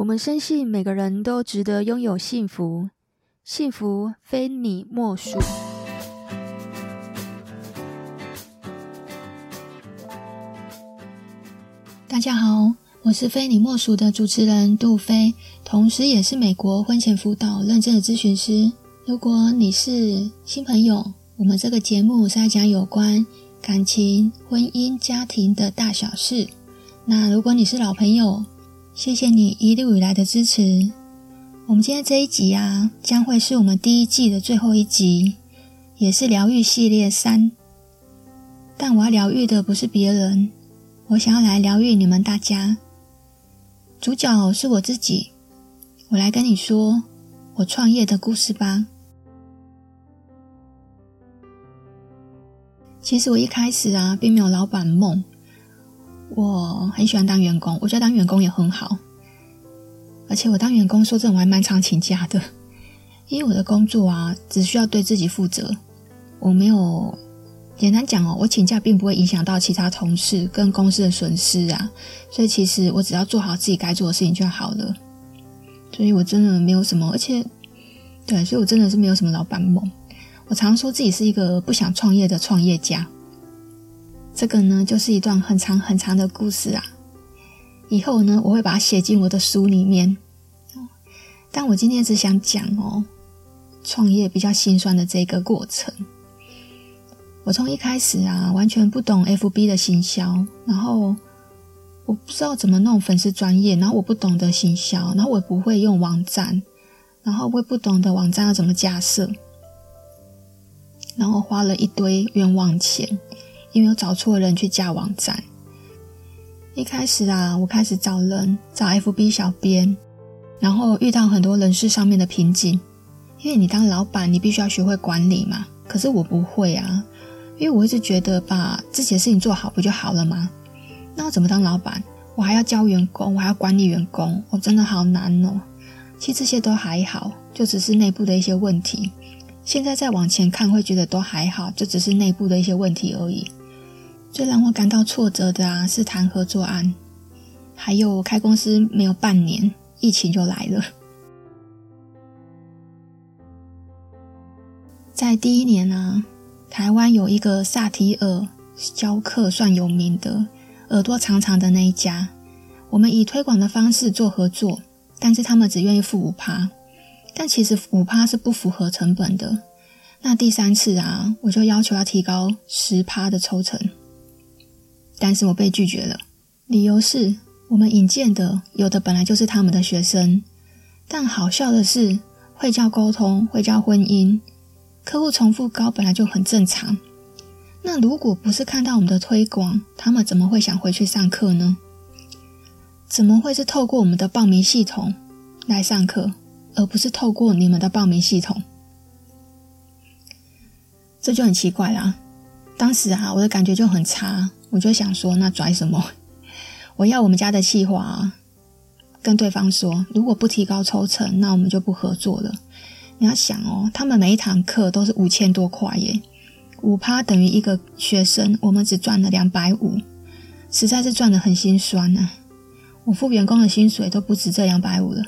我们深信每个人都值得拥有幸福，幸福非你莫属。大家好，我是非你莫属的主持人杜菲，同时也是美国婚前辅导认证的咨询师。如果你是新朋友，我们这个节目是在讲有关感情、婚姻、家庭的大小事。那如果你是老朋友，谢谢你一路以来的支持。我们今天这一集啊，将会是我们第一季的最后一集，也是疗愈系列三。但我要疗愈的不是别人，我想要来疗愈你们大家。主角是我自己，我来跟你说我创业的故事吧。其实我一开始啊，并没有老板梦。我很喜欢当员工，我觉得当员工也很好，而且我当员工说真的，我还蛮常请假的，因为我的工作啊，只需要对自己负责，我没有，简单讲哦，我请假并不会影响到其他同事跟公司的损失啊，所以其实我只要做好自己该做的事情就好了，所以我真的没有什么，而且，对，所以我真的是没有什么老板梦，我常说自己是一个不想创业的创业家。这个呢，就是一段很长很长的故事啊。以后呢，我会把它写进我的书里面。但我今天只想讲哦，创业比较心酸的这个过程。我从一开始啊，完全不懂 FB 的行销，然后我不知道怎么弄粉丝专业，然后我不懂得行销，然后我也不会用网站，然后我也不懂得网站要怎么架设，然后花了一堆冤枉钱。因为我找错人去架网站。一开始啊，我开始找人，找 FB 小编，然后遇到很多人事上面的瓶颈。因为你当老板，你必须要学会管理嘛。可是我不会啊，因为我一直觉得把自己的事情做好不就好了吗？那我怎么当老板？我还要教员工，我还要管理员工，我真的好难哦。其实这些都还好，就只是内部的一些问题。现在再往前看，会觉得都还好，就只是内部的一些问题而已。最让我感到挫折的啊，是谈合作案，还有我开公司没有半年，疫情就来了。在第一年啊，台湾有一个萨提尔教课算有名的，耳朵长长的那一家，我们以推广的方式做合作，但是他们只愿意付五趴，但其实五趴是不符合成本的。那第三次啊，我就要求要提高十趴的抽成。但是我被拒绝了，理由是我们引荐的有的本来就是他们的学生，但好笑的是，会教沟通，会教婚姻，客户重复高本来就很正常。那如果不是看到我们的推广，他们怎么会想回去上课呢？怎么会是透过我们的报名系统来上课，而不是透过你们的报名系统？这就很奇怪啦。当时啊，我的感觉就很差。我就想说，那拽什么？我要我们家的企划跟对方说，如果不提高抽成，那我们就不合作了。你要想哦，他们每一堂课都是五千多块耶，五趴等于一个学生，我们只赚了两百五，实在是赚得很心酸呐、啊。我付员工的薪水都不止这两百五了。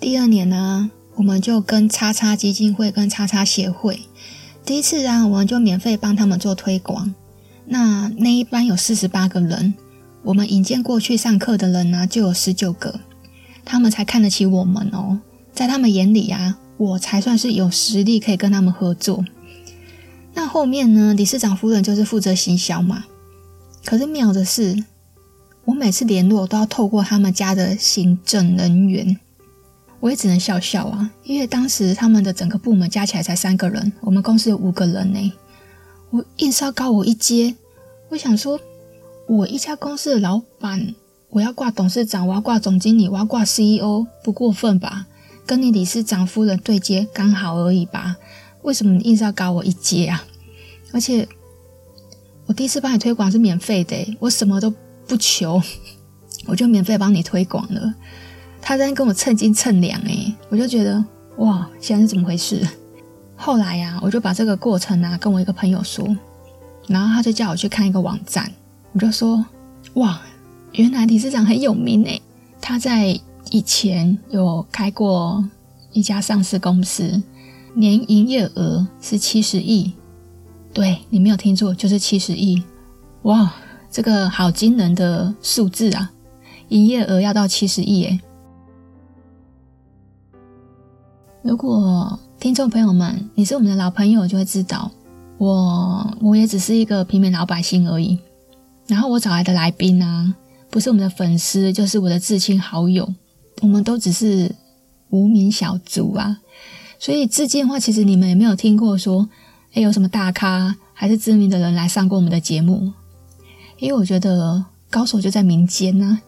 第二年呢，我们就跟叉叉基金会跟叉叉协会。第一次啊，我们就免费帮他们做推广。那那一班有四十八个人，我们引荐过去上课的人呢、就有十九个，他们才看得起我们哦。在他们眼里啊，我才算是有实力可以跟他们合作。那后面呢，理事长夫人就是负责行销嘛。可是妙的是，我每次联络都要透过他们家的行政人员。我也只能笑笑啊，因为当时他们的整个部门加起来才三个人，我们公司有五个人呢。我硬是要高我一阶，我想说，我一家公司的老板，我要挂董事长，我要挂总经理，我要挂 CEO，不过分吧？跟你理事长夫人对接刚好而已吧？为什么你硬是要高我一阶啊？而且我第一次帮你推广是免费的，我什么都不求，我就免费帮你推广了。他在跟我称斤称两，诶，我就觉得哇，现在是怎么回事？后来呀、啊，我就把这个过程啊跟我一个朋友说，然后他就叫我去看一个网站，我就说哇，原来理事长很有名诶，他在以前有开过一家上市公司，年营业额是七十亿。对，你没有听错，就是七十亿。哇，这个好惊人的数字啊！营业额要到七十亿诶。如果听众朋友们，你是我们的老朋友，就会知道我我也只是一个平民老百姓而已。然后我找来的来宾啊，不是我们的粉丝，就是我的至亲好友，我们都只是无名小卒啊。所以至今的话，其实你们也没有听过说，诶，有什么大咖还是知名的人来上过我们的节目？因为我觉得高手就在民间呢、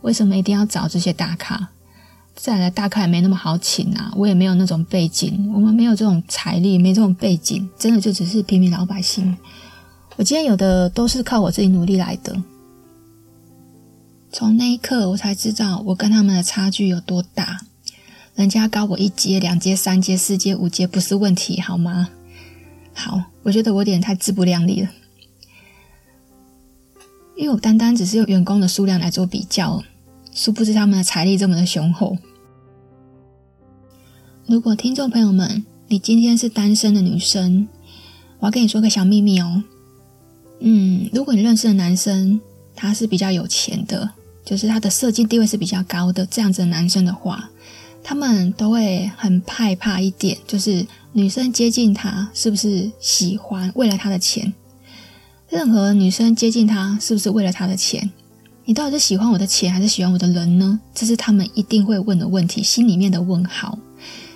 为什么一定要找这些大咖？再来，大咖也没那么好请啊，我也没有那种背景，我们没有这种财力，没这种背景，真的就只是平民老百姓。我今天有的都是靠我自己努力来的。从那一刻，我才知道我跟他们的差距有多大。人家高我一阶、两阶、三阶、四阶、五阶不是问题，好吗？好，我觉得我有点太自不量力了，因为我单单只是用员工的数量来做比较，殊不知他们的财力这么的雄厚。如果听众朋友们，你今天是单身的女生，我要跟你说个小秘密哦。嗯，如果你认识的男生他是比较有钱的，就是他的社经地位是比较高的这样子的男生的话，他们都会很害怕一点，就是女生接近他是不是喜欢为了他的钱？任何女生接近他是不是为了他的钱？你到底是喜欢我的钱还是喜欢我的人呢？这是他们一定会问的问题，心里面的问号。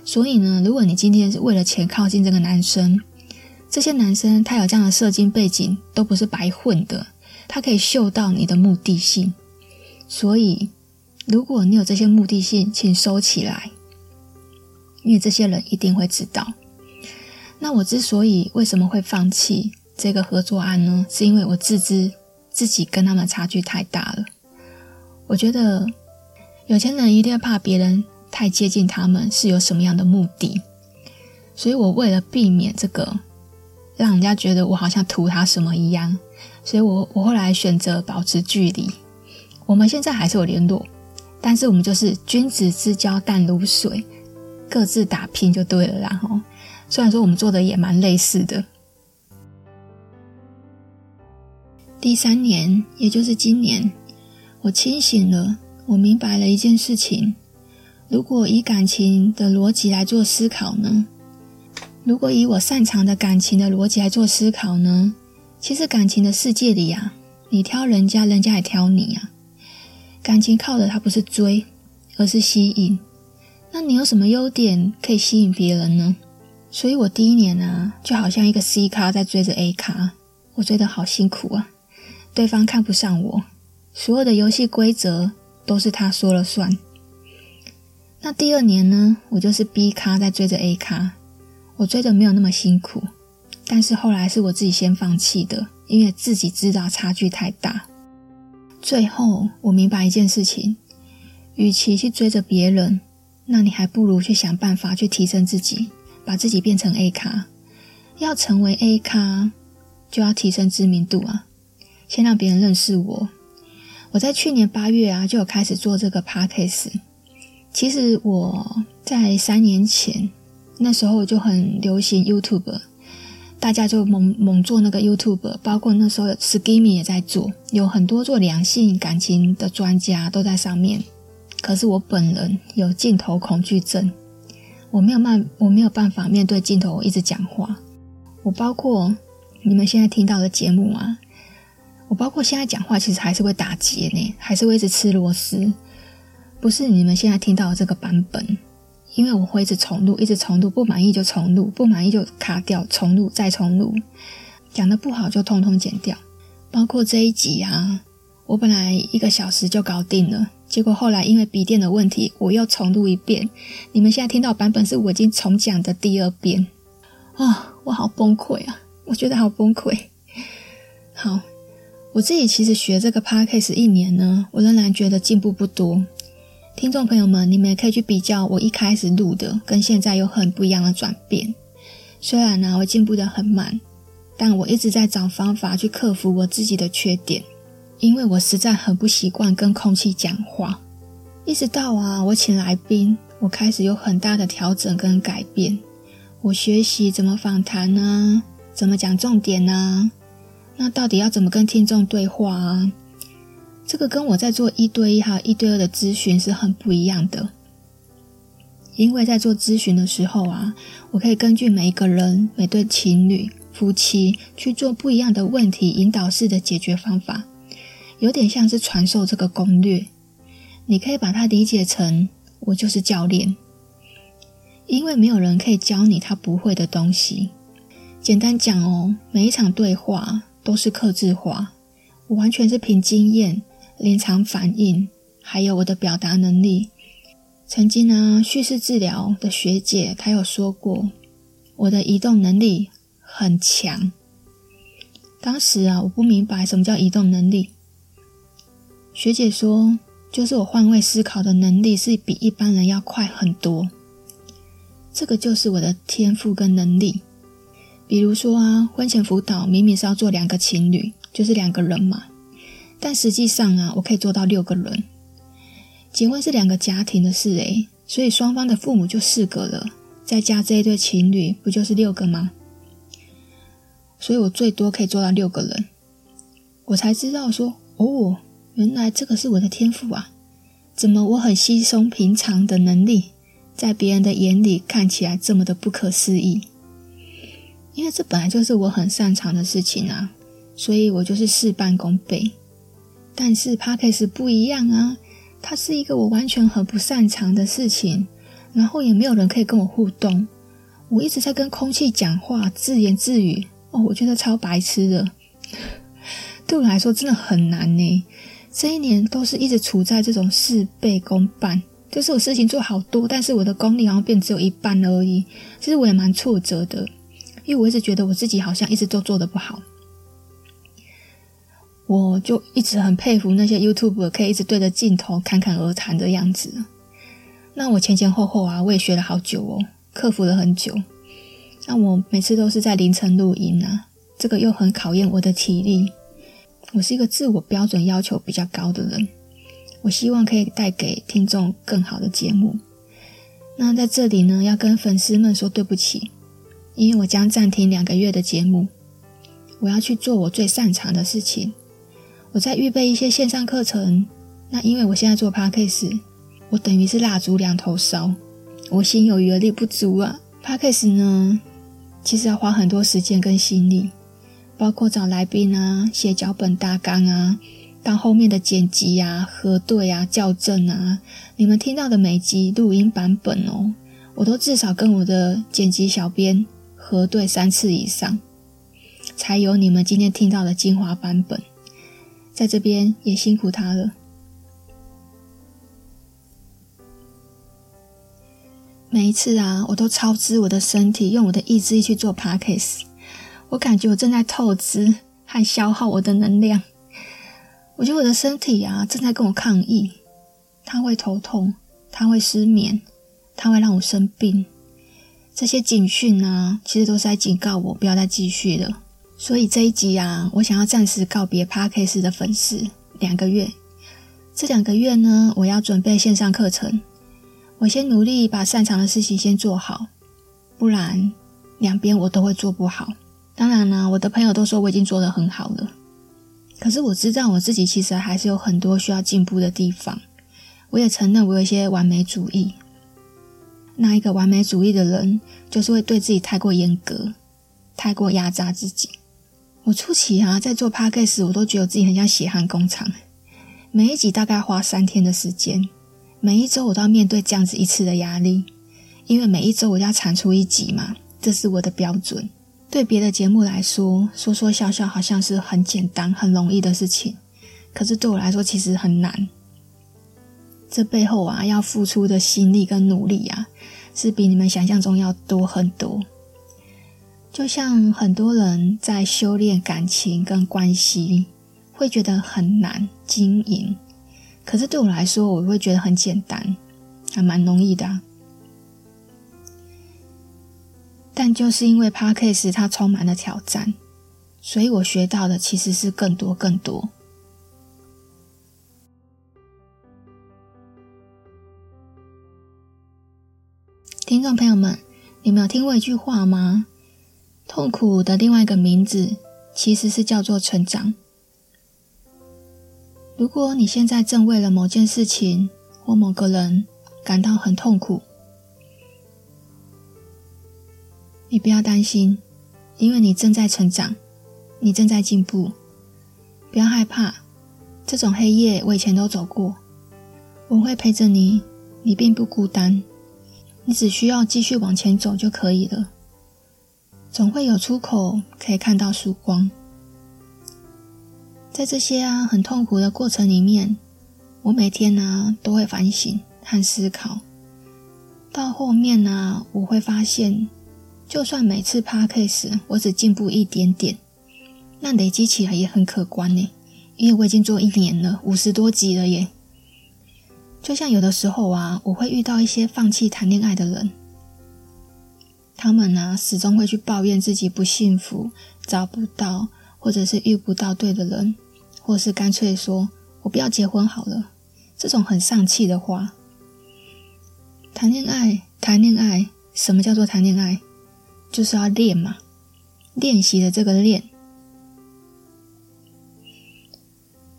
所以呢，如果你今天是为了钱靠近这个男生，这些男生他有这样的社经背景，都不是白混的，他可以嗅到你的目的性。所以，如果你有这些目的性，请收起来，因为这些人一定会知道。那我之所以为什么会放弃这个合作案呢？是因为我自知自己跟他们差距太大了。我觉得有钱人一定要怕别人太接近他们，是有什么样的目的，所以我为了避免这个。让人家觉得我好像图他什么一样，所以我我后来选择保持距离。我们现在还是有联络，但是我们就是君子之交淡如水，各自打拼就对了。然后虽然说我们做的也蛮类似的。第三年，也就是今年，我清醒了，我明白了一件事情：如果以感情的逻辑来做思考呢？如果以我擅长的感情的逻辑来做思考呢？其实感情的世界里呀、啊，你挑人家，人家也挑你啊。感情靠的它不是追，而是吸引。那你有什么优点可以吸引别人呢？所以我第一年啊，就好像一个 C 咖在追着 A 咖，我追得好辛苦啊。对方看不上我，所有的游戏规则都是他说了算。那第二年呢，我就是 B 咖在追着 A 咖。我追的没有那么辛苦，但是后来是我自己先放弃的，因为自己知道差距太大。最后我明白一件事情：与其去追着别人，那你还不如去想办法去提升自己，把自己变成 A 咖。要成为 A 咖，就要提升知名度啊，先让别人认识我。我在去年八月啊，就有开始做这个 Podcast。其实我在三年前。那时候就很流行 YouTube，大家就猛猛做那个 YouTube，包括那时候 Skimmy 也在做，有很多做两性感情的专家都在上面。可是我本人有镜头恐惧症，我没有办我没有办法面对镜头一直讲话。我包括你们现在听到的节目啊，我包括现在讲话其实还是会打结呢，还是会一直吃螺丝，不是你们现在听到的这个版本。因为我会一直重录，一直重录，不满意就重录，不满意就卡掉，重录再重录，讲得不好就通通剪掉。包括这一集啊，我本来一个小时就搞定了，结果后来因为笔电的问题，我又重录一遍。你们现在听到版本是我已经重讲的第二遍啊，我好崩溃啊，我觉得好崩溃。好，我自己其实学这个 podcast 一年呢，我仍然觉得进步不多。听众朋友们，你们也可以去比较我一开始录的，跟现在有很不一样的转变。虽然呢，我进步得很慢，但我一直在找方法去克服我自己的缺点。因为我实在很不习惯跟空气讲话。一直到啊，我请来宾，我开始有很大的调整跟改变。我学习怎么访谈呢，怎么讲重点啊，那到底要怎么跟听众对话啊？这个跟我在做一对一还有一对二的咨询是很不一样的。因为在做咨询的时候啊，我可以根据每一个人、每对情侣、夫妻去做不一样的问题引导式的解决方法，有点像是传授这个攻略。你可以把它理解成我就是教练，因为没有人可以教你他不会的东西。简单讲哦，每一场对话都是客制化，我完全是凭经验、临场反应，还有我的表达能力。曾经呢，叙事治疗的学姐她有说过，我的移动能力很强。当时啊，我不明白什么叫移动能力。学姐说，就是我换位思考的能力是比一般人要快很多。这个就是我的天赋跟能力。比如说啊，婚前辅导明明是要做两个情侣，就是两个人嘛，但实际上啊，我可以做到六个人。结婚是两个家庭的事诶，所以双方的父母就四个了，再加这一对情侣，不就是六个吗？所以我最多可以做到六个人。我才知道说，哦，原来这个是我的天赋啊！怎么我很稀松平常的能力，在别人的眼里看起来这么的不可思议？因为这本来就是我很擅长的事情啊，所以我就是事半功倍。但是 Podcast 不一样啊。它是一个我完全很不擅长的事情，然后也没有人可以跟我互动。我一直在跟空气讲话，自言自语。哦，我觉得超白痴的，对我来说真的很难呢。这一年都是一直处在这种事倍功半，就是我事情做好多，但是我的功力好像变只有一半而已。其实我也蛮挫折的，因为我一直觉得我自己好像一直都做得不好。我就一直很佩服那些 YouTube 可以一直对着镜头侃侃而谈的样子。那我前前后后啊，我也学了好久哦，克服了很久。那我每次都是在凌晨录音啊，这个又很考验我的体力。我是一个自我标准要求比较高的人，我希望可以带给听众更好的节目。那在这里呢，要跟粉丝们说对不起，因为我将暂停两个月的节目，我要去做我最擅长的事情。我在预备一些线上课程，那因为我现在做 Podcast，我等于是蜡烛两头烧，我心有余而力不足啊。Podcast 呢，其实要花很多时间跟心力，包括找来宾啊、写脚本大纲啊，到后面的剪辑啊、核对啊、校正啊，你们听到的每集录音版本哦，我都至少跟我的剪辑小编核对三次以上，才有你们今天听到的精华版本。在这边也辛苦他了。每一次啊，我都超支我的身体，用我的意志力去做 Podcast。我感觉我正在透支和消耗我的能量。我觉得我的身体啊，正在跟我抗议。它会头痛，它会失眠，它会让我生病。这些警讯呢，其实都是在警告我不要再继续了。所以这一集啊，我想要暂时告别 Podcast 的粉丝两个月。这两个月呢，我要准备线上课程。我先努力把擅长的事情先做好，不然两边我都会做不好。当然呢，我的朋友都说我已经做得很好了，可是我知道我自己其实还是有很多需要进步的地方。我也承认我有一些完美主义。那一个完美主义的人，就是会对自己太过严格，太过压榨自己。我初期啊，在做 Podcast，我都觉得自己很像血汗工厂，每一集大概花三天的时间，每一周我都要面对这样子一次的压力，因为每一周我要产出一集嘛，这是我的标准。对别的节目来说，说说笑笑好像是很简单、很容易的事情，可是对我来说其实很难。这背后啊，要付出的心力跟努力啊，是比你们想象中要多很多。就像很多人在修炼感情跟关系，会觉得很难经营，可是对我来说，我会觉得很简单，还蛮容易的啊。但就是因为 Podcast 它充满了挑战，所以我学到的其实是更多更多。听众朋友们，你们有听过一句话吗？痛苦的另外一个名字其实是叫做成长。如果你现在正为了某件事情或某个人感到很痛苦，你不要担心，因为你正在成长，你正在进步。不要害怕，这种黑夜我以前都走过，我会陪着你，你并不孤单。你只需要继续往前走就可以了，总会有出口，可以看到曙光。在这些啊很痛苦的过程里面，我每天呢、都会反省和思考。到后面呢、我会发现，就算每次 Podcast 我只进步一点点，那累积起来也很可观呢。因为我已经做一年了，五十多集了耶。就像有的时候啊，我会遇到一些放弃谈恋爱的人，他们呢、始终会去抱怨自己不幸福，找不到或者是遇不到对的人，或是干脆说我不要结婚好了，这种很丧气的话。谈恋爱，谈恋爱，什么叫做谈恋爱？就是要练嘛，练习的这个练。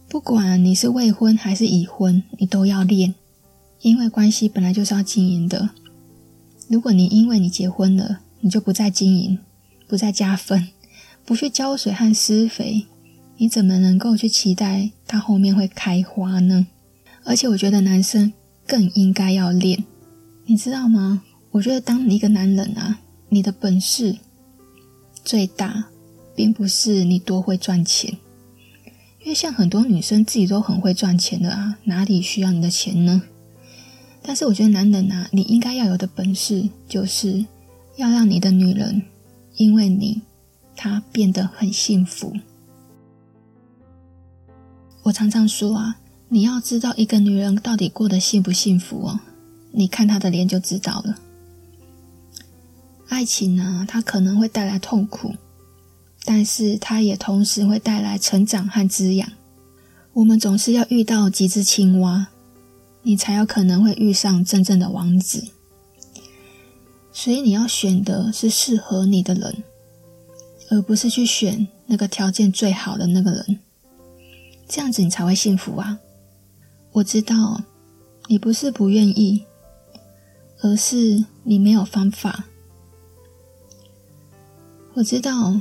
不管你是未婚还是已婚，你都要练，因为关系本来就是要经营的。如果你因为你结婚了，你就不再经营，不再加分，不去浇水和施肥，你怎么能够去期待它后面会开花呢？而且我觉得男生更应该要练，你知道吗？我觉得当一个男人啊，你的本事最大，并不是你多会赚钱。就像很多女生自己都很会赚钱的啊，哪里需要你的钱呢？但是我觉得男人啊，你应该要有的本事，就是要让你的女人因为你，她变得很幸福。我常常说啊，你要知道一个女人到底过得幸不幸福哦，你看她的脸就知道了。爱情呢，它可能会带来痛苦。但是它也同时会带来成长和滋养。我们总是要遇到几只青蛙，你才有可能会遇上真正的王子。所以你要选的是适合你的人，而不是去选那个条件最好的那个人。这样子你才会幸福啊！我知道你不是不愿意，而是你没有方法。我知道。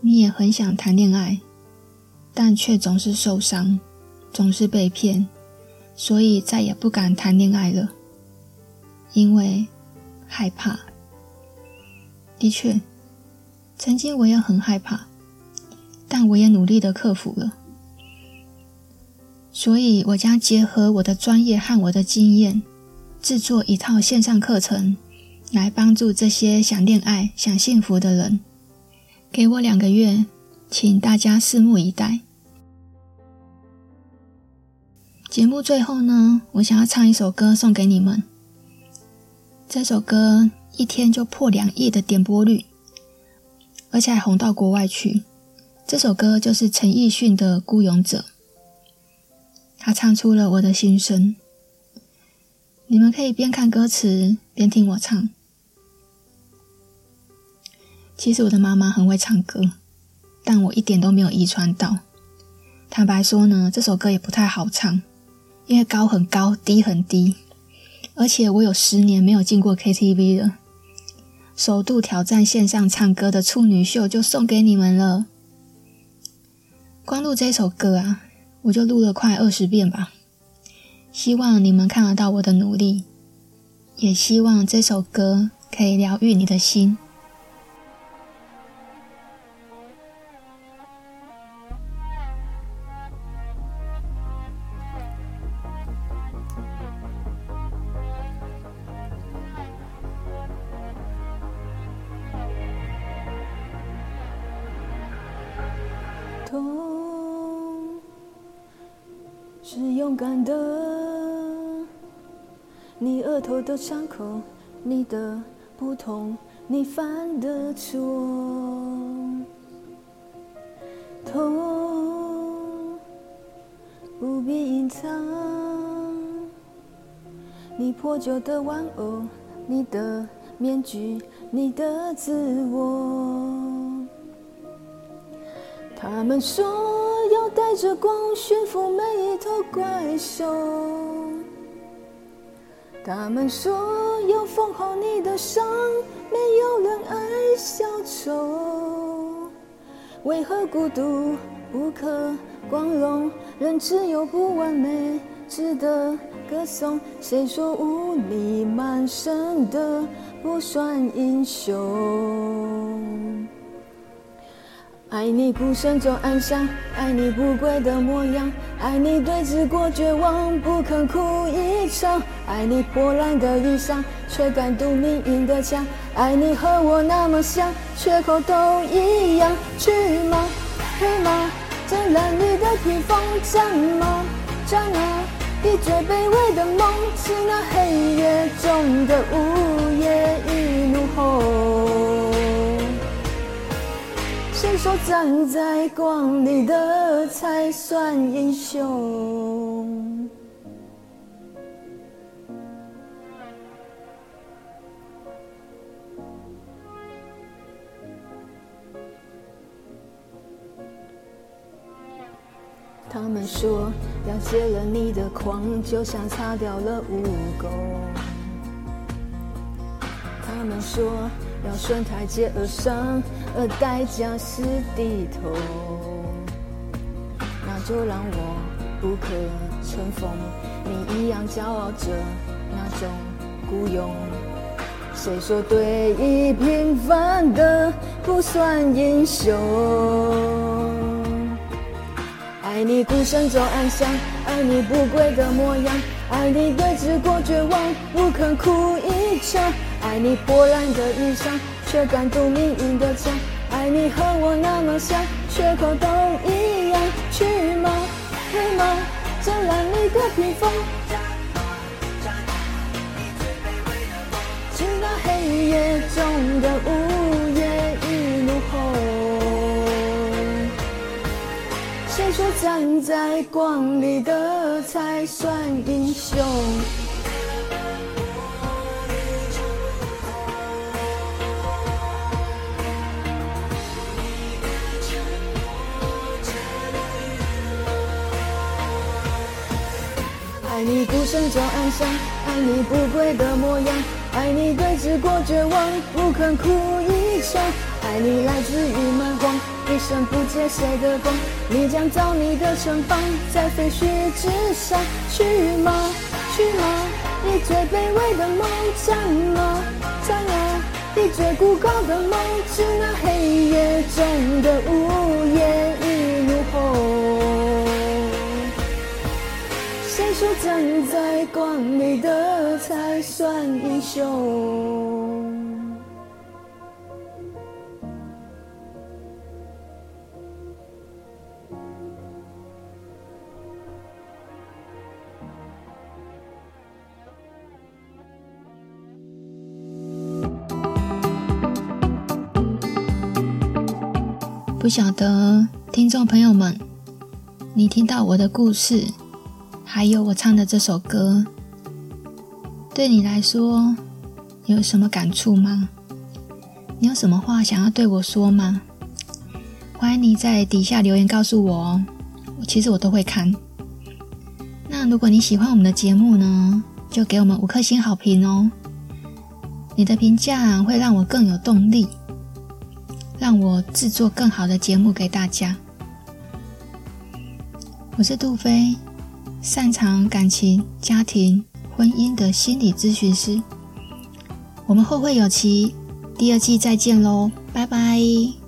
你也很想谈恋爱，但却总是受伤，总是被骗，所以再也不敢谈恋爱了，因为害怕。的确，曾经我也很害怕，但我也努力的克服了。所以，我将结合我的专业和我的经验，制作一套线上课程，来帮助这些想恋爱、想幸福的人。给我两个月，请大家拭目以待。节目最后呢，我想要唱一首歌送给你们。这首歌一天就破两亿的点播率，而且还红到国外去。这首歌就是陈奕迅的《孤勇者》，他唱出了我的心声。你们可以边看歌词边听我唱。其实我的妈妈很会唱歌，但我一点都没有遗传到。坦白说呢，这首歌也不太好唱，因为高很高，低很低，而且我有十年没有进过 KTV 了。首度挑战线上唱歌的处女秀就送给你们了。光录这首歌啊，我就录了快二十遍吧。希望你们看得到我的努力，也希望这首歌可以疗愈你的心。头的伤口，你的不同，你犯的错。痛不必隐藏，你破旧的玩偶，你的面具，你的自我。他们说要带着光驯服每一头怪兽。他们说要缝好你的伤，没有人爱小丑。为何孤独不可光荣？人只有不完美值得歌颂。谁说污泥满身的不算英雄？爱你孤身走暗巷，爱你不跪的模样，爱你对峙过绝望，不肯哭一场，爱你破烂的衣裳，却敢堵命运的枪，爱你和我那么像，缺口都一样，去吗？黑吗？这褴褛的披风，战吗？战啊！你最卑微的梦，是那黑夜中的午夜与怒吼。谁说站在光里的才算英雄？他们说要解了你的狂，就像擦掉了污垢。他们说。要顺台阶而上，而代价是低头。那就让我不可乘风，你一样骄傲着那种孤勇。谁说对弈平凡的不算英雄？爱你孤身走暗巷，爱你不跪的模样，爱你对峙过绝望，不肯哭一场。爱你破烂的衣裳，却敢堵命运的枪。爱你和我那么像，缺口都一样。去吗？黑吗？这褴褛的披风。去那黑夜中的午站在光里的才算英雄？爱你孤身走暗巷，爱你不跪的模样，爱你对峙过绝望，不肯哭一场。爱你来自于蛮荒，一生不借谁的光。你将造你的城邦在废墟之上，去吗？去吗？你最卑微的梦，战吗？战啊！你最孤高的梦，是那黑夜中的午夜与怒吼。谁说站在光里的才算英雄？晓得听众朋友们，你听到我的故事，还有我唱的这首歌，对你来说有什么感触吗？你有什么话想要对我说吗？欢迎你在底下留言告诉我哦，其实我都会看。那如果你喜欢我们的节目呢，就给我们五颗星好评哦。你的评价会让我更有动力，让我制作更好的节目给大家。我是杜飞。擅长感情、家庭、婚姻的心理咨询师，我们后会有期，第二季再见喽，拜拜。